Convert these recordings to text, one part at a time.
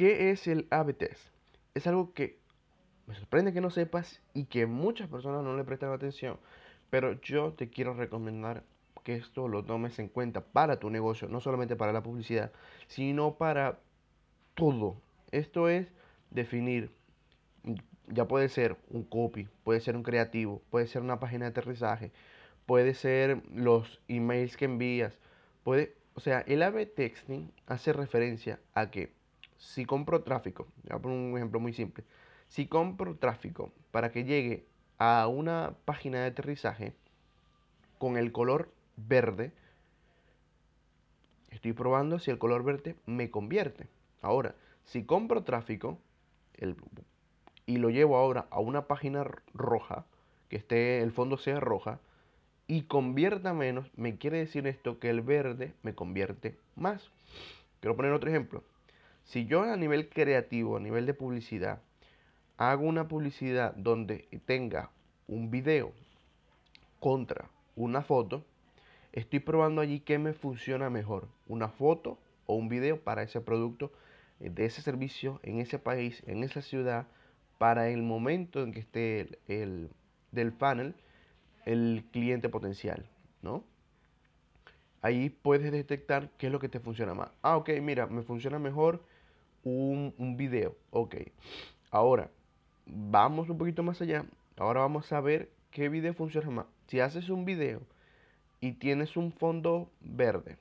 ¿qué es el test? Es algo que me sorprende que no sepas y que muchas personas no le prestan atención, pero yo te quiero recomendar que esto lo tomes en cuenta para tu negocio, no solamente para la publicidad, sino para todo. Esto es definir, ya puede ser un copy, puede ser un creativo, puede ser una página de aterrizaje, puede ser los emails que envías, puede, o sea, el A-B texting hace referencia a que si compro tráfico, voy a poner un ejemplo muy simple, si compro tráfico para que llegue a una página de aterrizaje con el color verde, estoy probando si el color verde me convierte. Ahora, si compro tráfico y lo llevo ahora a una página roja, que esté el fondo sea roja, y convierta menos, me quiere decir esto que el verde me convierte más. Quiero poner otro ejemplo. Si yo a nivel creativo, a nivel de publicidad, hago una publicidad donde tenga un video contra una foto, estoy probando allí qué me funciona mejor, una foto o un video para ese producto, eh, de ese servicio, en ese país, en esa ciudad, para el momento en que esté el, del panel el cliente potencial, ¿no? Ahí puedes detectar qué es lo que te funciona más. Ah, ok, mira, me funciona mejor un, un video. Ok. Ahora, vamos un poquito más allá. Ahora vamos a ver qué video funciona más. Si haces un video y tienes un fondo verde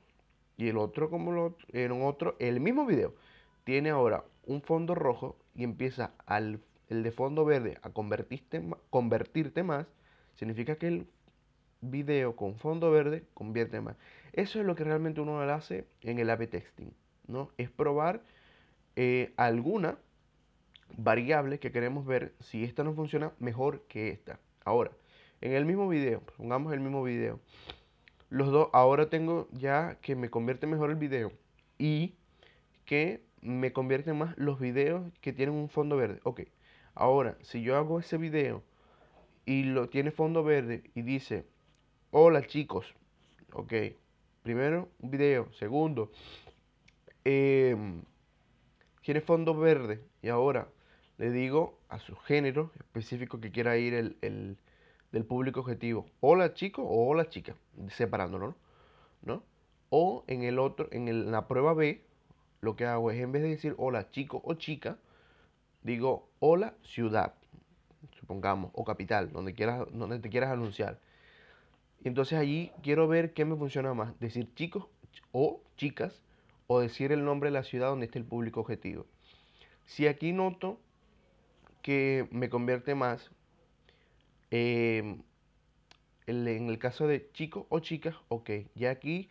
y el otro como lo, en otro, el mismo video tiene ahora un fondo rojo y empieza al el de fondo verde a convertirte, convertirte más, significa que el video con fondo verde convierte más. Eso es lo que realmente uno hace en el A-B ¿no? Es probar eh, alguna variable que queremos ver si esta no funciona mejor que esta. Ahora, en el mismo video, pongamos el mismo video, los dos, ahora tengo ya que me convierte mejor el video y que me convierten más los videos que tienen un fondo verde. Ok, ahora, si yo hago ese video y lo tiene fondo verde y dice, hola chicos, ok, primero un video, segundo, em, tiene fondo verde y ahora le digo a su género específico que quiera ir el, del público objetivo. Hola chico o hola chica, separándolo, ¿no? O en el otro, en la prueba B, lo que hago es en vez de decir hola chico o chica, digo hola ciudad, supongamos, o capital, donde quieras, donde te quieras anunciar. Y entonces allí quiero ver qué me funciona más, decir chicos o chicas, o decir el nombre de la ciudad donde esté el público objetivo. Si aquí noto que me convierte más. Em, en el caso de chicos o chicas, ok, ya aquí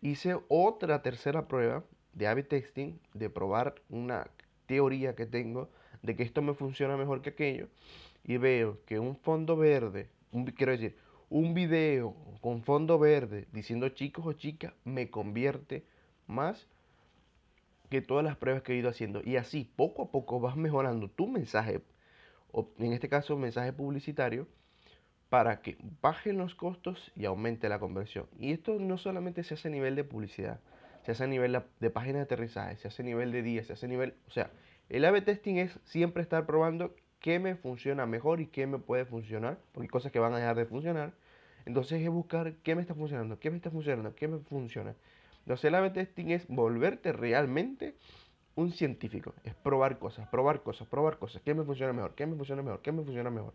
hice otra tercera prueba de A-B testing, de probar una teoría que tengo de que esto me funciona mejor que aquello, y veo que un fondo verde, quiero decir, un video con fondo verde diciendo chicos o chicas me convierte más que todas las pruebas que he ido haciendo. Y así, poco a poco vas mejorando tu mensaje, o en este caso mensaje publicitario, para que bajen los costos y aumente la conversión. Y esto no solamente se hace a nivel de publicidad, se hace a nivel de página de aterrizaje, se hace a nivel de días, se hace a nivel... O sea, el A-B testing es siempre estar probando qué me funciona mejor y qué me puede funcionar, porque hay cosas que van a dejar de funcionar. Entonces es buscar qué me está funcionando, qué me está funcionando, qué me funciona. Entonces el A-B testing es volverte realmente un científico. Es probar cosas, probar cosas, probar cosas. ¿Qué me funciona mejor? ¿Qué me funciona mejor? ¿Qué me funciona mejor?